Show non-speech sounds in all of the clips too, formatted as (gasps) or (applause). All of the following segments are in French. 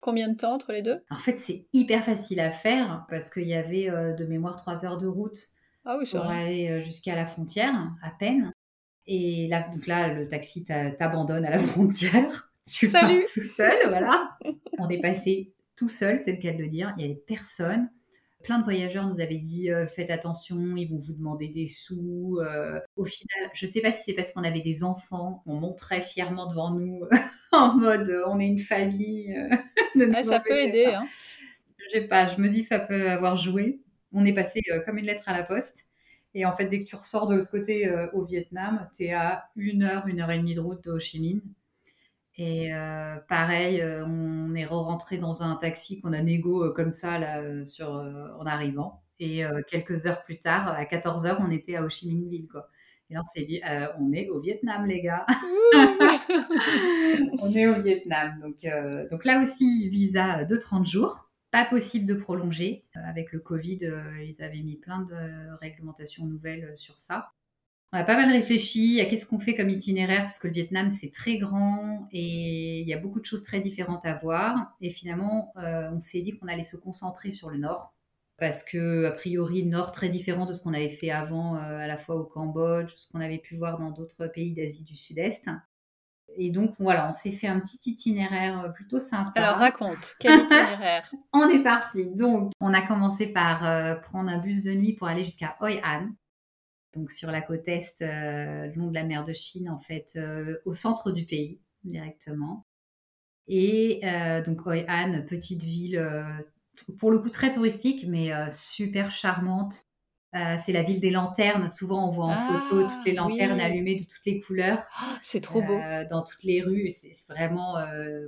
Combien de temps entre les deux? En fait, c'est hyper facile à faire parce qu'il y avait de mémoire 3 heures de route ah pour aller jusqu'à la frontière, à peine. Et là, donc là, le taxi t'abandonne à la (laughs) frontière. Tu Salut. tout seul, voilà. (laughs) On est passé tout seul, c'est le cas de le dire. Il n'y avait personne. Plein de voyageurs nous avaient dit euh, faites attention, ils vont vous demander des sous. Euh. au final, je ne sais pas si c'est parce qu'on avait des enfants, on montrait fièrement devant nous (laughs) en mode on est une famille. (laughs) ça peut aider. Hein. Je sais pas, je me dis que ça peut avoir joué. On est passé euh, comme une lettre à la poste. Et en fait, dès que tu ressors de l'autre côté au Vietnam, tu es à une heure, une heure et demie de route de Ho Chi Minh. Et euh, pareil, euh, on est rentré dans un taxi qu'on a négo euh, comme ça là, sur, en arrivant. Et quelques heures plus tard, à 14 heures, on était à Ho Chi Minh Ville. Quoi. Et là, on s'est dit, on est au Vietnam, les gars. (laughs) on est au Vietnam. Donc, donc là aussi, visa de 30 jours. Pas possible de prolonger. avec le Covid, ils avaient mis plein de réglementations nouvelles sur ça. On a pas mal réfléchi à qu'est-ce qu'on fait comme itinéraire, parce que le Vietnam, c'est très grand et il y a beaucoup de choses très différentes à voir. Et finalement, euh, on s'est dit qu'on allait se concentrer sur le nord, parce que, a priori, nord très différent de ce qu'on avait fait avant, euh, à la fois au Cambodge, ce qu'on avait pu voir dans d'autres pays d'Asie du Sud-Est. Et donc, voilà, on s'est fait un petit itinéraire plutôt sympa. Alors, raconte, quel (laughs) itinéraire? On est parti. Donc, on a commencé par euh, prendre un bus de nuit pour aller jusqu'à Hoi An, donc sur la côte est, euh, le long de la mer de Chine, en fait, euh, au centre du pays directement. Et euh, donc Hoi An, petite ville, pour le coup très touristique, mais super charmante. c'est la ville des lanternes. Souvent, on voit en photo toutes les ah, lanternes allumées de toutes les couleurs. Ah, c'est trop beau. dans toutes les rues. C'est vraiment,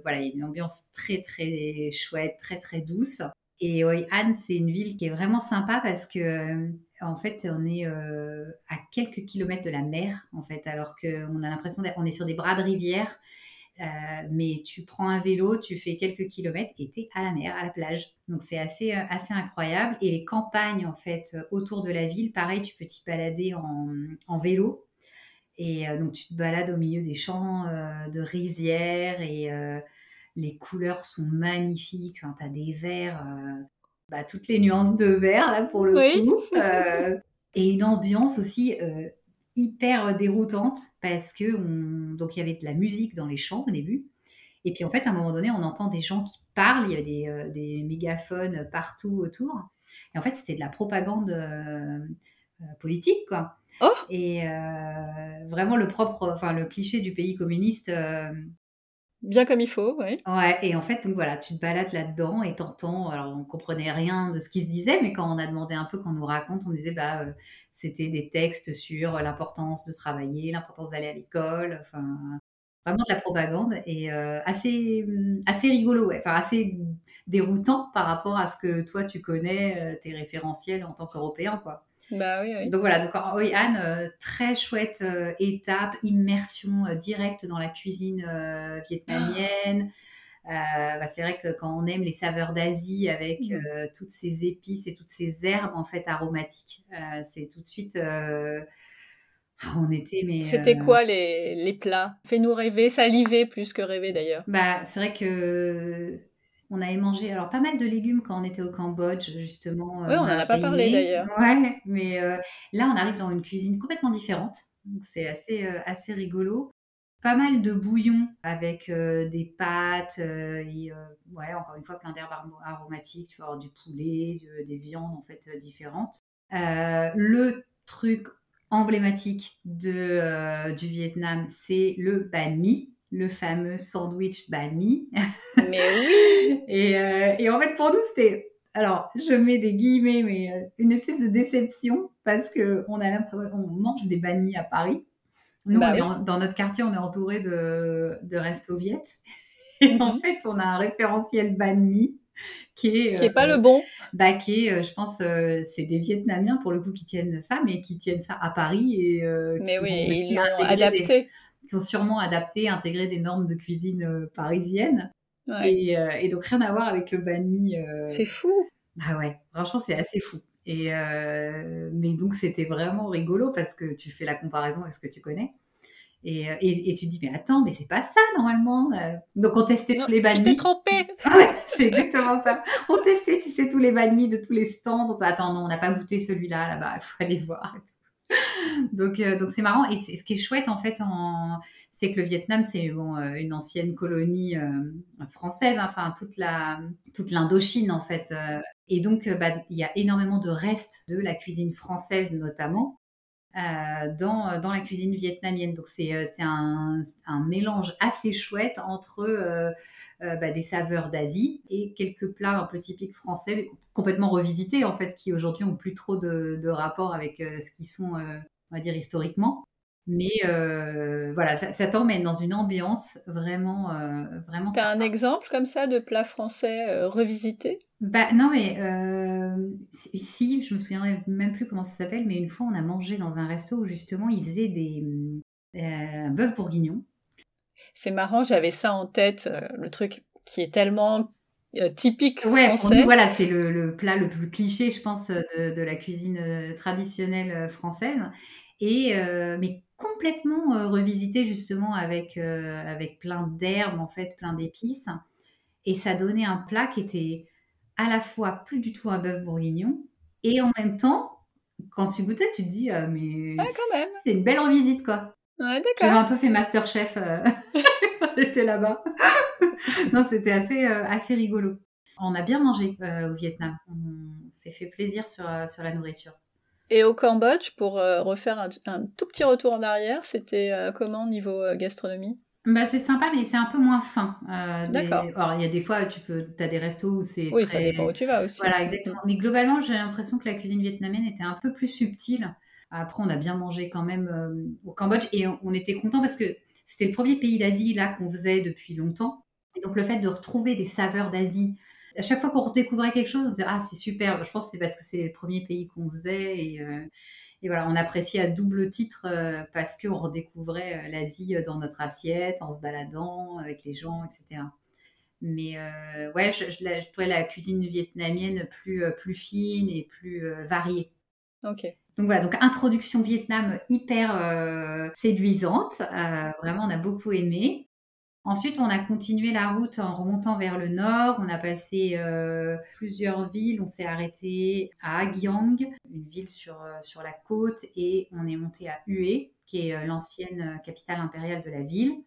voilà, une ambiance très, très chouette, très, très douce. Et Hoi An, c'est une ville qui est vraiment sympa parce que en fait, on est euh, à quelques kilomètres de la mer, en fait, alors qu'on a l'impression qu'on est sur des bras de rivière. Euh, mais tu prends un vélo, tu fais quelques kilomètres et tu es à la mer, à la plage. Donc c'est assez, euh, incroyable. Et les campagnes, en fait, autour de la ville, pareil, tu peux t'y balader en, vélo. Et donc tu te balades au milieu des champs de rizières et les couleurs sont magnifiques. tu as des verts bah, toutes les nuances de vert là pour le coup. (laughs) Euh, et une ambiance aussi euh, hyper déroutante parce que on... donc il y avait de la musique dans les champs au début. Et puis en fait, à un moment donné, on entend des gens qui parlent, il y a des, euh, des mégaphones partout autour. Et en fait, c'était de la propagande politique, quoi. Oh et vraiment le propre, enfin le cliché du pays communiste Bien comme il faut, oui. Ouais, et en fait, donc voilà, tu te balades là-dedans et t'entends. Alors, on comprenait rien de ce qui se disait, mais quand on a demandé un peu, qu'on nous raconte, on disait, bah, euh, c'était des textes sur l'importance de travailler, l'importance d'aller à l'école, enfin, vraiment de la propagande et euh, assez, assez rigolo, ouais, enfin, assez déroutant par rapport à ce que toi tu connais, euh, tes référentiels en tant qu'Européen, quoi. Bah oui, Donc voilà, donc Hoi An, euh, très chouette euh, étape, immersion euh, directe dans la cuisine vietnamienne. (gasps) Bah, c'est vrai que quand on aime les saveurs d'Asie avec mmh. toutes ces épices et toutes ces herbes en fait aromatiques, c'est tout de suite. Ah, on était mais. C'était quoi les, les plats? Fais-nous rêver, saliver plus que rêver d'ailleurs. Bah c'est vrai que on avait mangé alors pas mal de légumes quand on était au Cambodge, justement. Oui, on n'en a pas parlé d'ailleurs. Ouais, mais euh, là, on arrive dans une cuisine complètement différente. C'est assez, euh, assez rigolo. Pas mal de bouillons avec euh, des pâtes et ouais, encore une fois, plein d'herbes aromatiques. Tu vas avoir du poulet, des viandes en fait différentes. le truc emblématique de, du Vietnam, c'est le banh mi le fameux sandwich banh mi. Mais oui (laughs) et, euh, et, en fait, pour nous, c'était. Alors, je mets des guillemets, mais euh, une espèce de déception parce qu'on a l'impression on mange des banh mi à Paris. Nous, bah dans notre quartier, on est entouré de, de restos viet. Et en mhm. fait, on a un référentiel banh mi qui est qui est pas le bon. Bah, qui est, je pense, c'est des Vietnamiens pour le coup qui tiennent ça, mais qui tiennent ça à Paris et. mais oui, ils l'ont adapté qui ont sûrement adapté, intégré des normes de cuisine euh, parisiennes. Et, euh, et, donc rien à voir avec le banh mi. Euh. C'est fou. Bah ouais, franchement c'est assez fou. Et mais donc c'était vraiment rigolo parce que tu fais la comparaison avec ce que tu connais. Et, et, tu te dis mais attends mais c'est pas ça normalement. Donc on testait tous les banh mi. Tu t'es trompé. (laughs) Ah ouais, c'est exactement ça. On testait, tu sais, tous les banh de tous les stands. Attends, non, on n'a pas goûté celui-là là-bas, il faut aller voir. (laughs) donc, euh, donc c'est marrant. Et ce qui est chouette, en fait, c'est que le Vietnam, c'est euh, une ancienne colonie euh, française, hein, enfin, toute la toute l'Indochine, en fait. et donc, bah, il y a énormément de restes de la cuisine française, notamment. dans, dans la cuisine vietnamienne. Donc c'est un, un, mélange assez chouette entre bah, des saveurs d'Asie et quelques plats un peu typiques français, complètement revisités en fait, qui aujourd'hui ont plus trop de, de rapport avec ce qu'ils sont, on va dire, historiquement. Mais voilà, ça, ça t'emmène dans une ambiance vraiment, vraiment. T'as un exemple comme ça de plat français revisité bah non mais si je me souviendrai même plus comment ça s'appelle mais une fois on a mangé dans un resto où justement ils faisaient des un bœuf bourguignon c'est marrant, j'avais ça en tête, euh, le truc qui est tellement euh, typique ouais, français. voilà, c'est le, plat le plus cliché, je pense, de, la cuisine euh, traditionnelle française. Et mais complètement revisité justement avec avec plein d'herbes en fait, plein d'épices. Et ça donnait un plat qui était à la fois plus du tout un bœuf bourguignon et en même temps, quand tu goûtais, tu te dis mais c'est une belle revisite quoi. Ouais, J'avais un peu fait Masterchef euh, (laughs) quand j'étais là-bas. (laughs) non, c'était assez, euh, assez rigolo. On a bien mangé euh, au Vietnam. On s'est fait plaisir sur, sur la nourriture. Et au Cambodge, pour refaire un, tout petit retour en arrière, c'était comment niveau gastronomie? Bah, c'est sympa, mais c'est un peu moins fin. D'accord. Alors, il y a des fois, tu peux, as des restos où c'est. Oui, ça dépend où tu vas aussi. Voilà, exactement. Mais globalement, j'ai l'impression que la cuisine vietnamienne était un peu plus subtile. Après, on a bien mangé quand même euh, au Cambodge et on, était content parce que c'était le premier pays d'Asie là qu'on faisait depuis longtemps. Et donc le fait de retrouver des saveurs d'Asie, à chaque fois qu'on redécouvrait quelque chose, on se disait ah c'est super. Je pense que c'est parce que c'est le premier pays qu'on faisait et, euh, et, voilà, on appréciait à double titre euh, parce qu'on redécouvrait l'Asie dans notre assiette en se baladant avec les gens, etc. Mais ouais, je, je, trouvais la cuisine vietnamienne plus, plus fine et plus variée. Ok. Donc voilà, donc introduction Vietnam hyper euh, séduisante. Euh, vraiment, on a beaucoup aimé. Ensuite, on a continué la route en remontant vers le nord. On a passé euh, plusieurs villes. On s'est arrêté à Agyang, une ville sur, sur la côte, et on est monté à Hue, qui est l'ancienne capitale impériale de la ville.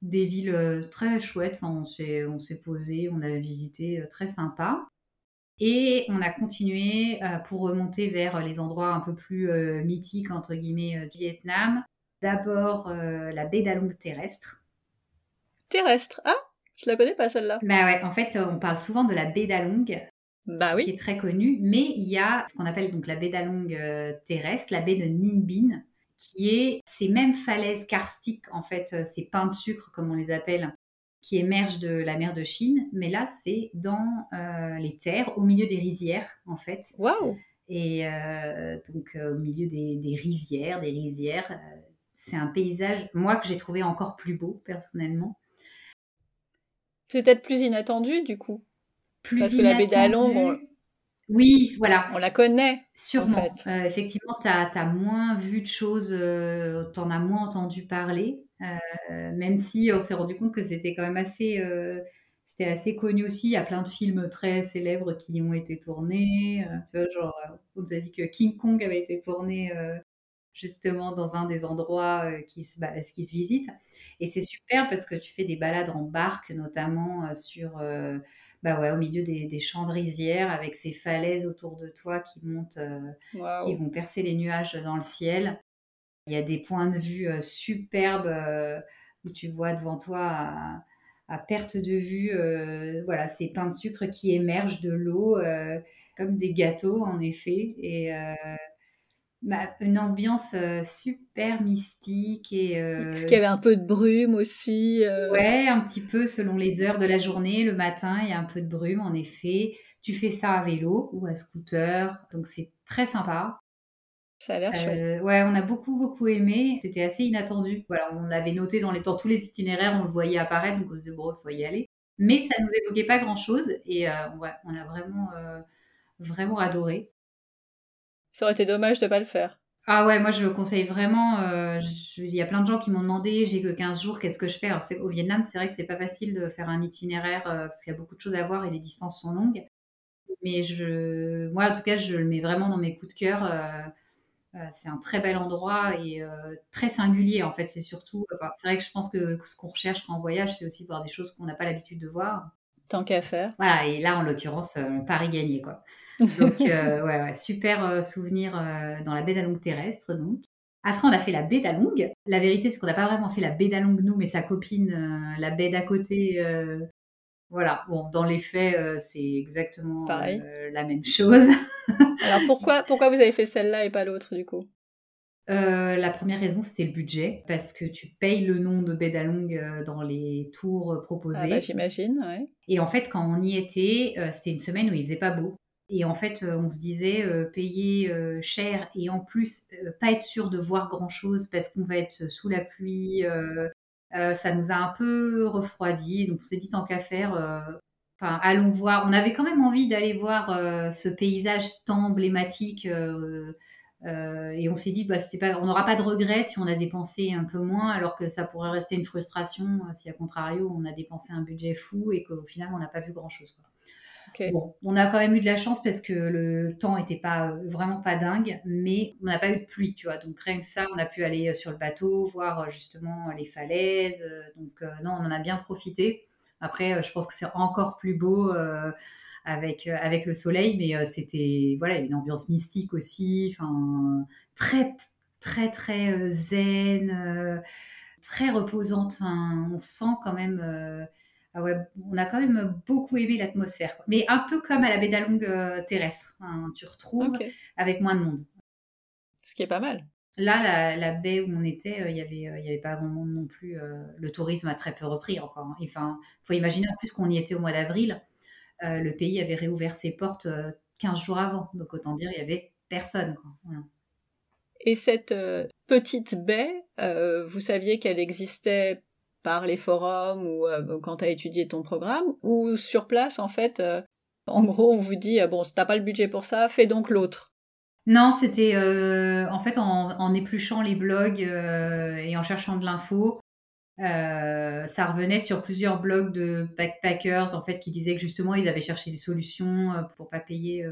Des villes très chouettes. On s'est posé, on a visité, très sympa. Et on a continué euh, pour remonter vers les endroits un peu plus euh, mythiques, entre guillemets, euh, du Vietnam. D'abord la baie d'Along terrestre. Terrestre Ah Je la connais pas celle-là. Bah ouais, en fait, on parle souvent de la baie d'Along. Bah oui. Qui est très connue, mais il y a ce qu'on appelle donc la baie d'Along terrestre, la baie de Ninh Binh, qui est ces mêmes falaises karstiques, en fait, ces pains de sucre, comme on les appelle, qui émerge de la mer de Chine, mais là c'est dans euh, les terres, au milieu des rizières en fait. Waouh Et euh, donc euh, au milieu des, rivières, des rizières, c'est un paysage, moi que j'ai trouvé encore plus beau personnellement. Peut-être plus inattendu du coup. Plus Parce que la baie d'Along, oui, voilà. On la connaît. Sûrement. En fait. effectivement, tu as, moins vu de choses, tu en as moins entendu parler. Euh, même si on s'est rendu compte que c'était quand même assez, euh, c'était assez connu aussi. Il y a plein de films très célèbres qui ont été tournés. Euh, tu vois, genre, on nous a dit que King Kong avait été tourné justement dans un des endroits qui, se, bah, qui se visitent. Et c'est super parce que tu fais des balades en barque, notamment sur, bah ouais, au milieu des, champs de rizières, avec ces falaises autour de toi qui montent, qui vont percer les nuages dans le ciel. Il y a des points de vue euh, superbes euh, où tu vois devant toi à, perte de vue euh, voilà, ces pains de sucre qui émergent de l'eau comme des gâteaux en effet. Et bah, une ambiance super mystique. Et, Est-ce qu'il y avait un peu de brume aussi Ouais, un petit peu selon les heures de la journée. Le matin, il y a un peu de brume en effet. Tu fais ça à vélo ou à scooter, donc c'est très sympa. Ça a l'air chouette. Ouais, on a beaucoup, beaucoup aimé. C'était assez inattendu. Voilà, on l'avait noté dans, les, dans tous les itinéraires, on le voyait apparaître, donc on se disait, bon, il faut y aller. Mais ça nous évoquait pas grand-chose et euh, ouais, on a vraiment, euh, vraiment adoré. Ça aurait été dommage de pas le faire. Ah ouais, moi je le conseille vraiment. euh, Il y a plein de gens qui m'ont demandé, j'ai que 15 jours, qu'est-ce que je fais? Alors, au Vietnam, c'est vrai que c'est pas facile de faire un itinéraire euh, parce qu'il y a beaucoup de choses à voir et les distances sont longues. Mais je, moi, en tout cas, je le mets vraiment dans mes coups de cœur. Euh, c'est un très bel endroit et euh, très singulier en fait. C'est surtout, c'est vrai que je pense que ce qu'on recherche quand on voyage, c'est aussi de voir des choses qu'on n'a pas l'habitude de voir. Tant qu'à faire. Voilà, et là, en l'occurrence, euh, Paris gagné, quoi. Donc, euh, (laughs) ouais, ouais, super souvenir euh, dans la baie d'Along terrestre, donc. Après, on a fait la baie d'Along. La vérité, c'est qu'on n'a pas vraiment fait la baie d'Along, nous, mais sa copine, euh, la baie d'à côté. Voilà, bon, dans les faits, euh, c'est exactement euh, la même chose. (laughs) Alors pourquoi, pourquoi vous avez fait celle-là et pas l'autre du coup? Euh, la première raison, c'était le budget, parce que tu payes le nom de baie d'Along euh, dans les tours proposés. Ah bah j'imagine, ouais. Et en fait, quand on y était, c'était une semaine où il faisait pas beau. Et en fait, on se disait euh, payer euh, cher et en plus euh, pas être sûr de voir grand chose parce qu'on va être sous la pluie. Euh, ça nous a un peu refroidi. Donc on s'est dit tant qu'à faire, euh, enfin allons voir. On avait quand même envie d'aller voir euh, ce paysage tant emblématique. et on s'est dit, bah, pas, on n'aura pas de regret si on a dépensé un peu moins, alors que ça pourrait rester une frustration si, à contrario, on a dépensé un budget fou et qu'au final, on n'a pas vu grand-chose. Bon, on a quand même eu de la chance parce que le temps était pas euh, vraiment pas dingue, mais on n'a pas eu de pluie, tu vois. Donc rien que ça, on a pu aller euh, sur le bateau, voir euh, justement les falaises. Donc euh, non, on en a bien profité. Après, je pense que c'est encore plus beau euh, avec avec le soleil, mais c'était voilà une ambiance mystique aussi. Enfin, très très très zen, très reposante. Enfin, on sent quand même. Ah ouais, on a quand même beaucoup aimé l'atmosphère. Mais un peu comme à la baie d'Along euh, terrestre. hein, tu retrouves avec moins de monde. Ce qui est pas mal. Là, la, la baie où on était, euh, il y avait, euh, il y avait pas grand monde non plus. euh, le tourisme a très peu repris encore. hein. Enfin, faut imaginer en plus qu'on y était au mois d'avril. le pays avait réouvert ses portes euh, 15 jours avant. Donc autant dire, il y avait personne. quoi. Voilà. Et cette petite baie, vous saviez qu'elle existait par les forums ou euh, quand tu as étudié ton programme, ou sur place, en fait, euh, en gros, on vous dit, euh, bon, t'as pas le budget pour ça, fais donc l'autre. Non, c'était en fait en, épluchant les blogs et en cherchant de l'info, ça revenait sur plusieurs blogs de backpackers en fait qui disaient que justement ils avaient cherché des solutions pour pas payer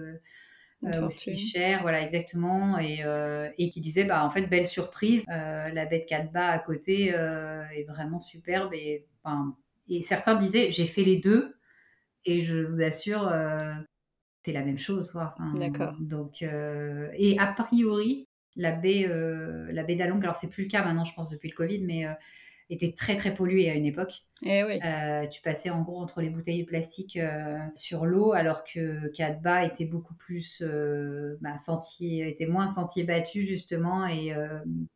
euh, aussi cher, voilà exactement, et, euh, et qui disaient bah en fait belle surprise, euh, la baie de Catba à côté euh, est vraiment superbe et enfin et certains disaient j'ai fait les deux et je vous assure c'est la même chose quoi. D'accord. Donc et a priori la baie la baie d'Along alors c'est plus le cas maintenant je pense depuis le Covid mais était très très polluée à une époque. Eh oui. Euh, tu passais en gros entre les bouteilles de plastique euh, sur l'eau, alors que Cadba était beaucoup plus euh, bah, sentier, était moins sentier battu justement et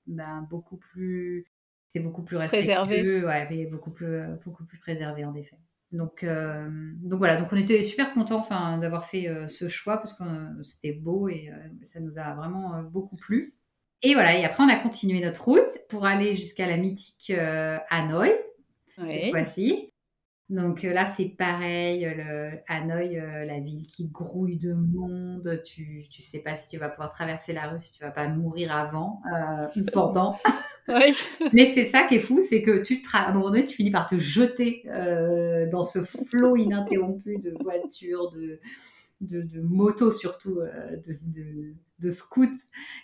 bah, beaucoup plus, c'est beaucoup plus Préservé. ouais, beaucoup plus, beaucoup plus préservé en effet. Donc, donc voilà, donc on était super contents enfin, d'avoir fait ce choix parce que c'était beau et ça nous a vraiment beaucoup plu. Et voilà, et après on a continué notre route pour aller jusqu'à la mythique euh, Hanoï cette Oui. fois-ci. Donc euh, là, c'est pareil, euh, le Hanoï, euh, la ville qui grouille de monde. Tu, tu sais pas si tu vas pouvoir traverser la rue, si tu vas pas mourir avant euh, ou pendant. (laughs) Oui. (laughs) Mais c'est ça qui est fou, c'est que tu te, à un moment donné, tu finis par te jeter euh, dans ce flot ininterrompu de voitures, de, de, de motos surtout, euh, de, de, de scouts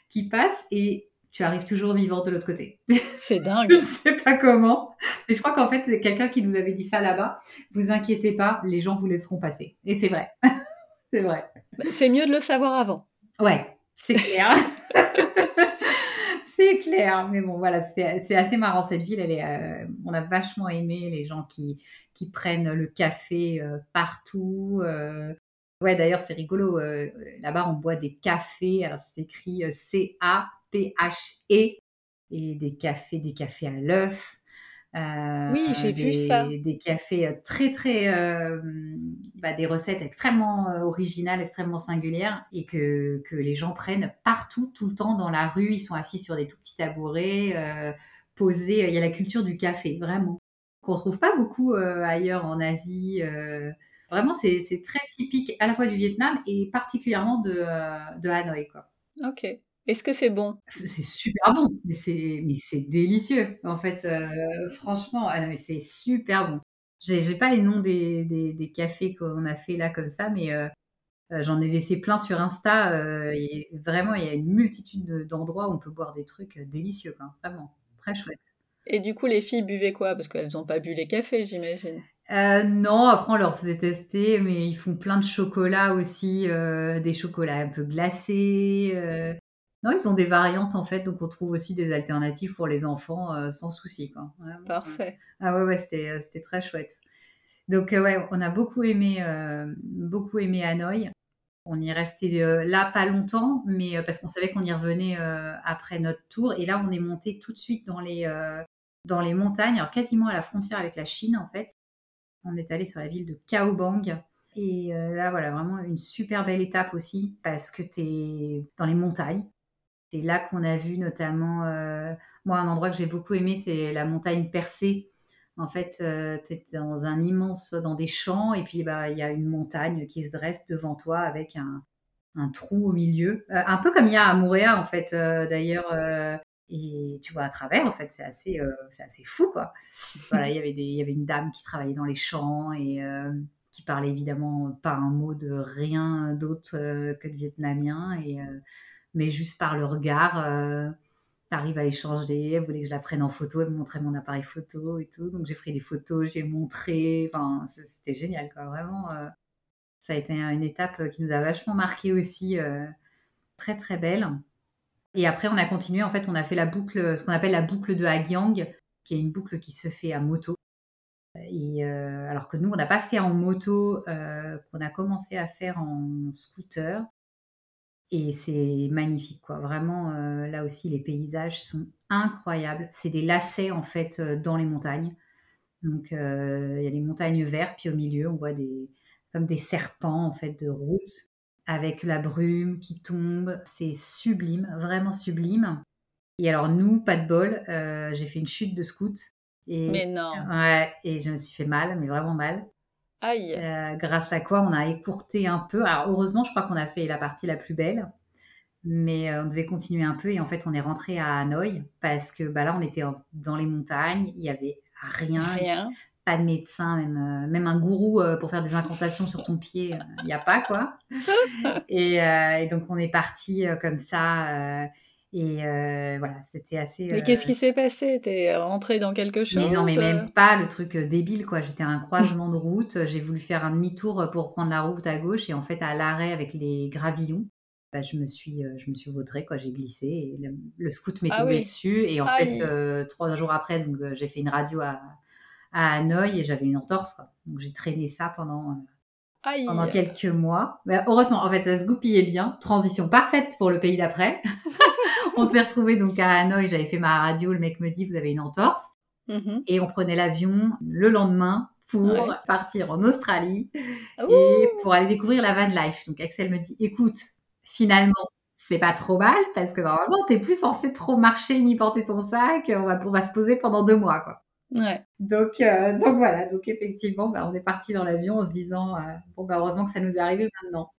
qui passent et tu arrives toujours vivant de l'autre côté. (laughs) C'est (laughs) dingue. Je ne sais pas comment. Et je crois qu'en fait, c'est quelqu'un qui nous avait dit ça là-bas. Vous inquiétez pas, les gens vous laisseront passer. Et c'est vrai. (laughs) c'est vrai. Bah, C'est mieux de le savoir avant. Ouais, c'est clair. c'est clair. Mais bon, voilà, c'est c'est assez marrant cette ville. Elle est, euh, on a vachement aimé les gens qui, qui prennent le café euh, partout. euh. Ouais, d'ailleurs, c'est rigolo. euh, Là-bas, on boit des cafés. Alors, c'est écrit euh, C-A-P-H-E. Et des cafés, des cafés à l'œuf. Euh, Oui, j'ai vu ça. Des cafés très, très. euh, bah, des recettes extrêmement originales, extrêmement singulières et que, que les gens prennent partout, tout le temps dans la rue. Ils sont assis sur des tout petits tabourets, posés. Il y a la culture du café, vraiment, qu'on retrouve pas beaucoup ailleurs en Asie. Vraiment, c'est très typique à la fois du Vietnam et particulièrement de, euh, de Hanoï. Quoi. Ok. Est-ce que c'est bon? C'est super bon, mais c'est délicieux. En fait, euh, franchement, ah c'est super bon. J'ai pas les noms des, des, des cafés qu'on a fait là comme ça, mais euh, euh, j'en ai laissé plein sur Insta. et vraiment, il y a une multitude d'endroits où on peut boire des trucs délicieux, quoi. Vraiment, très chouette. Et du coup, les filles buvaient quoi? Parce qu'elles n'ont pas bu les cafés, j'imagine. Non, après on leur faisait tester, mais ils font plein de chocolats aussi, des chocolats un peu glacés. Non, ils ont des variantes en fait, donc on trouve aussi des alternatives pour les enfants euh, sans souci. Quoi. Parfait. Ah ouais, ouais, c'était, euh, c'était très chouette. Donc euh, ouais, on a beaucoup aimé, beaucoup aimé Hanoï. On y est resté là pas longtemps, mais parce qu'on savait qu'on y revenait après notre tour. Et là, on est monté tout de suite dans les, dans les montagnes, alors quasiment à la frontière avec la Chine en fait. On est allé sur la ville de Kaobang. Et là, voilà, vraiment une super belle étape aussi, parce que tu es dans les montagnes. C'est là qu'on a vu notamment, euh, moi, un endroit que j'ai beaucoup aimé, c'est la montagne percée. En fait, euh, tu es dans un immense, dans des champs, et puis bah, il y a une montagne qui se dresse devant toi avec un, un trou au milieu. Euh, un peu comme il y a à Mouréa, en fait, d'ailleurs. Et tu vois à travers, en fait, c'est assez, c'est assez fou, quoi. voilà, il y avait des, il y avait une dame qui travaillait dans les champs et qui parlait évidemment pas un mot de rien d'autre que le vietnamien. Et mais juste par le regard, euh, tu arrives à échanger. Elle voulait que je la prenne en photo, elle me montrait mon appareil photo et tout. Donc j'ai pris des photos, j'ai montré. Enfin, c'était génial, quoi. Vraiment, euh, ça a été une étape qui nous a vachement marqué aussi, euh, très très belle. Et après, on a continué. En fait, on a fait la boucle, ce qu'on appelle la boucle de Hagyang, qui est une boucle qui se fait à moto. Et alors que nous, on n'a pas fait en moto, qu'on a commencé à faire en scooter. Et c'est magnifique, quoi. Vraiment, euh, là aussi, les paysages sont incroyables. C'est des lacets, en fait, euh, dans les montagnes. Donc, euh, il y a des montagnes vertes, puis au milieu, on voit des, comme des serpents, en fait, de route, avec la brume qui tombe. C'est sublime, vraiment sublime. Et alors, nous, pas de bol, j'ai fait une chute de scout. Et, mais non. Ouais, et je me suis fait mal, mais vraiment mal. Euh, grâce à quoi on a écourté un peu. Alors heureusement, je crois qu'on a fait la partie la plus belle, mais euh, on devait continuer un peu et en fait on est rentré à Hanoï parce que bah, là on était dans les montagnes, il y avait rien, rien. Pas de médecin, même, euh, même un gourou pour faire des incantations sur ton pied, il n'y a pas quoi. (laughs) Et, et, donc on est parti comme ça et euh, voilà, c'était assez. Mais qu'est-ce euh, qui s'est passé? T'es rentré dans quelque chose Mais non, mais même pas le truc euh, débile, quoi. J'étais à un croisement de (laughs) route, j'ai voulu faire un demi-tour pour prendre la route à gauche, et en fait, à l'arrêt avec les gravillons, bah, je me suis, je me suis vautrée, quoi. J'ai glissé, et le, scout m'est ah tombé dessus, et en fait, trois jours après, donc j'ai fait une radio à, à Hanoï, et j'avais une entorse, quoi. Donc j'ai traîné ça pendant pendant quelques mois. Mais heureusement, en fait, ça se goupillait bien. Transition parfaite pour le pays d'après. (laughs) on s'est retrouvés donc à Hanoï. J'avais fait ma radio. Le mec me dit, vous avez une entorse. Mm-hmm. Et on prenait l'avion le lendemain pour partir en Australie et pour aller découvrir la van life. Donc Axel me dit, écoute, finalement, c'est pas trop mal parce que normalement, t'es plus censé trop marcher ni porter ton sac. On va, on va se poser pendant deux mois, quoi. Donc, euh, donc voilà, donc effectivement, bah, on est parti dans l'avion en se disant euh, bon bah heureusement que ça nous est arrivé maintenant.